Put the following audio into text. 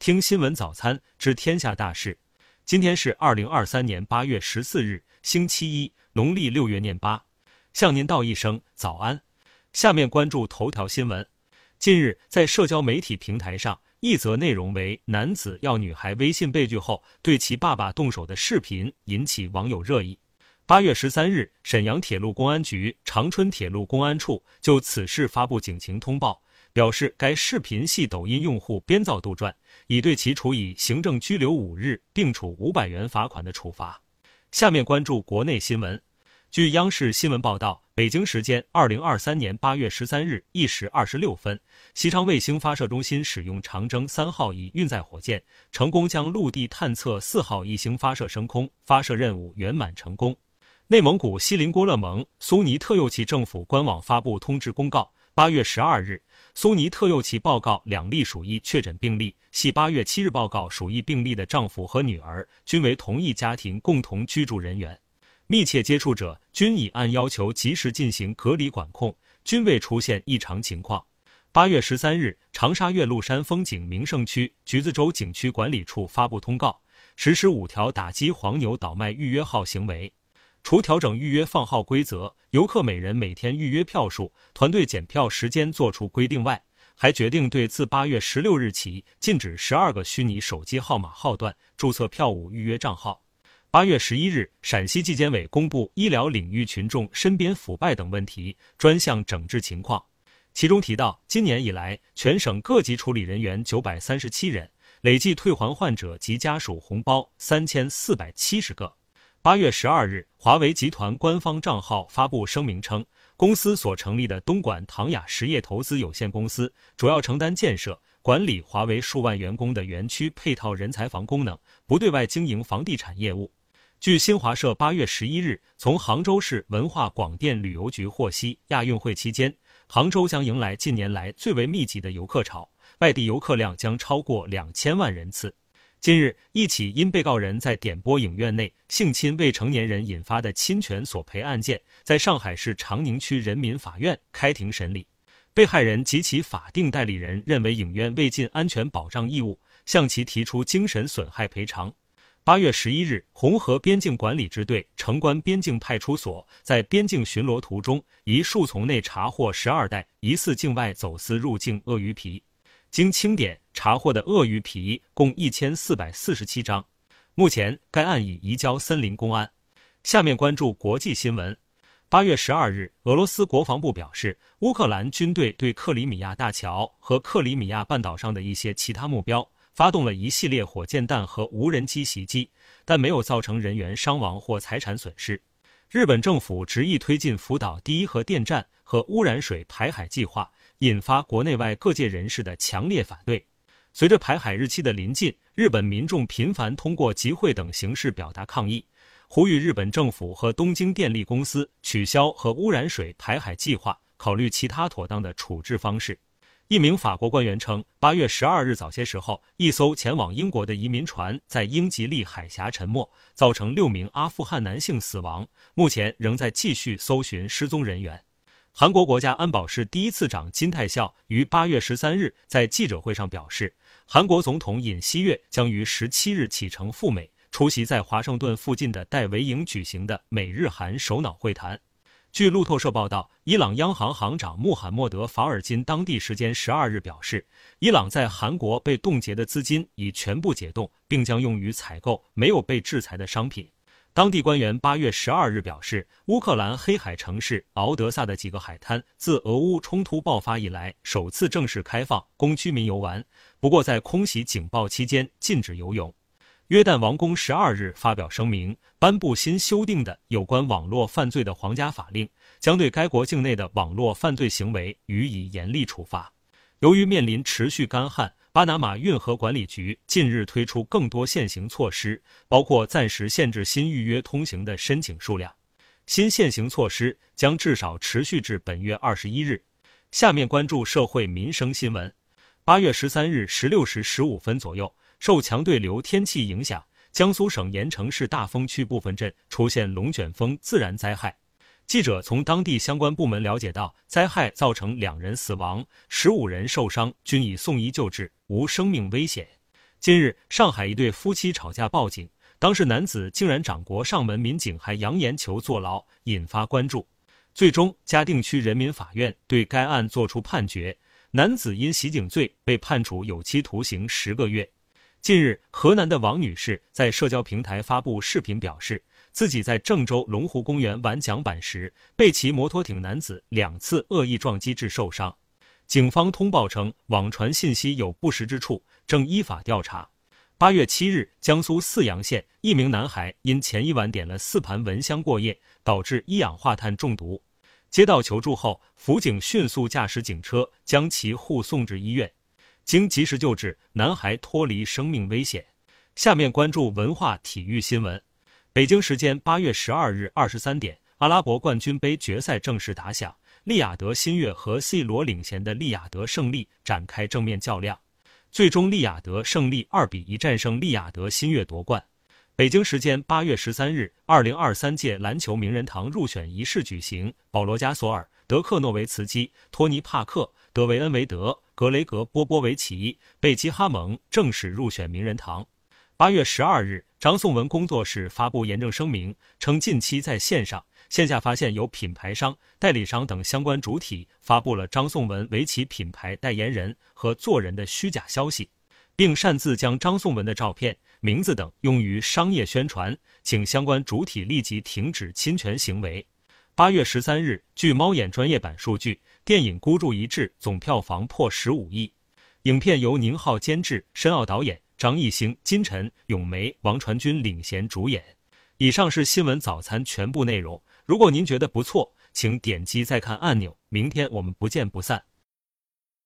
听新闻早餐知天下大事。今天是二零二三年八月十四日，星期一，农历六月廿八。向您道一声早安。下面关注头条新闻。近日，在社交媒体平台上，一则内容为男子要女孩微信被拒后对其爸爸动手的视频引起网友热议。八月十三日，沈阳铁路公安局长春铁路公安处就此事发布警情通报，表示该视频系抖音用户编造杜撰，已对其处以行政拘留五日，并处五百元罚款的处罚。下面关注国内新闻。据央视新闻报道，北京时间二零二三年八月十三日一时二十六分，西昌卫星发射中心使用长征三号乙运载火箭，成功将陆地探测四号一星发射升空，发射任务圆满成功。内蒙古锡林郭勒盟苏尼特右旗政府官网发布通知公告：八月十二日，苏尼特右旗报告两例鼠疫确诊病例，系八月七日报告鼠疫病例的丈夫和女儿均为同一家庭共同居住人员，密切接触者均已按要求及时进行隔离管控，均未出现异常情况。八月十三日，长沙岳麓山风景名胜区橘子洲景区管理处发布通告，实施五条打击黄牛倒卖预约号行为。除调整预约放号规则、游客每人每天预约票数、团队检票时间作出规定外，还决定对自八月十六日起禁止十二个虚拟手机号码号段注册票务预约账号。八月十一日，陕西纪检委公布医疗领域群众身边腐败等问题专项整治情况，其中提到，今年以来，全省各级处理人员九百三十七人，累计退还患者及家属红包三千四百七十个。八月十二日，华为集团官方账号发布声明称，公司所成立的东莞唐雅实业投资有限公司主要承担建设、管理华为数万员工的园区配套人才房功能，不对外经营房地产业务。据新华社八月十一日从杭州市文化广电旅游局获悉，亚运会期间，杭州将迎来近年来最为密集的游客潮，外地游客量将超过两千万人次。近日，一起因被告人在点播影院内性侵未成年人引发的侵权索赔案件，在上海市长宁区人民法院开庭审理。被害人及其法定代理人认为影院未尽安全保障义务，向其提出精神损害赔偿。八月十一日，红河边境管理支队城关边境派出所，在边境巡逻途中，一树丛内查获十二袋疑似境外走私入境鳄鱼皮。经清点查获的鳄鱼皮共一千四百四十七张，目前该案已移交森林公安。下面关注国际新闻。八月十二日，俄罗斯国防部表示，乌克兰军队对克里米亚大桥和克里米亚半岛上的一些其他目标发动了一系列火箭弹和无人机袭击，但没有造成人员伤亡或财产损失。日本政府执意推进福岛第一核电站和污染水排海计划。引发国内外各界人士的强烈反对。随着排海日期的临近，日本民众频繁通过集会等形式表达抗议，呼吁日本政府和东京电力公司取消核污染水排海计划，考虑其他妥当的处置方式。一名法国官员称，八月十二日早些时候，一艘前往英国的移民船在英吉利海峡沉没，造成六名阿富汗男性死亡，目前仍在继续搜寻失踪人员。韩国国家安保室第一次长金泰孝于八月十三日在记者会上表示，韩国总统尹锡悦将于十七日启程赴美，出席在华盛顿附近的戴维营举行的美日韩首脑会谈。据路透社报道，伊朗央行行长穆罕默德·法尔金当地时间十二日表示，伊朗在韩国被冻结的资金已全部解冻，并将用于采购没有被制裁的商品。当地官员八月十二日表示，乌克兰黑海城市敖德萨的几个海滩自俄乌冲突爆发以来首次正式开放供居民游玩，不过在空袭警报期间禁止游泳。约旦王宫十二日发表声明，颁布新修订的有关网络犯罪的皇家法令，将对该国境内的网络犯罪行为予以严厉处罚。由于面临持续干旱。巴拿马运河管理局近日推出更多限行措施，包括暂时限制新预约通行的申请数量。新限行措施将至少持续至本月二十一日。下面关注社会民生新闻。八月十三日十六时十五分左右，受强对流天气影响，江苏省盐城市大丰区部分镇出现龙卷风自然灾害。记者从当地相关部门了解到，灾害造成两人死亡，十五人受伤，均已送医救治，无生命危险。近日，上海一对夫妻吵架报警，当事男子竟然掌掴上门，民警还扬言求坐牢，引发关注。最终，嘉定区人民法院对该案作出判决，男子因袭警罪被判处有期徒刑十个月。近日，河南的王女士在社交平台发布视频，表示自己在郑州龙湖公园玩桨板时，被骑摩托艇男子两次恶意撞击致受伤。警方通报称，网传信息有不实之处，正依法调查。八月七日，江苏泗阳县一名男孩因前一晚点了四盘蚊香过夜，导致一氧化碳中毒。接到求助后，辅警迅速驾驶警车将其护送至医院。经及时救治，男孩脱离生命危险。下面关注文化体育新闻。北京时间八月十二日二十三点，阿拉伯冠军杯决赛正式打响，利雅得新月和 C 罗领衔的利雅得胜利展开正面较量，最终利雅得胜利二比一战胜利雅得新月夺冠。北京时间八月十三日，二零二三届篮球名人堂入选仪式举行，保罗加索尔、德克诺维茨基、托尼帕克、德维恩维德。格雷格·波波维奇、贝基哈蒙正式入选名人堂。八月十二日，张颂文工作室发布严正声明，称近期在线上、线下发现有品牌商、代理商等相关主体发布了张颂文为其品牌代言人和做人的虚假消息，并擅自将张颂文的照片、名字等用于商业宣传，请相关主体立即停止侵权行为。八月十三日，据猫眼专业版数据，电影《孤注一掷》总票房破十五亿。影片由宁浩监制，申奥导演，张艺兴、金晨、咏梅、王传君领衔主演。以上是新闻早餐全部内容。如果您觉得不错，请点击再看按钮。明天我们不见不散。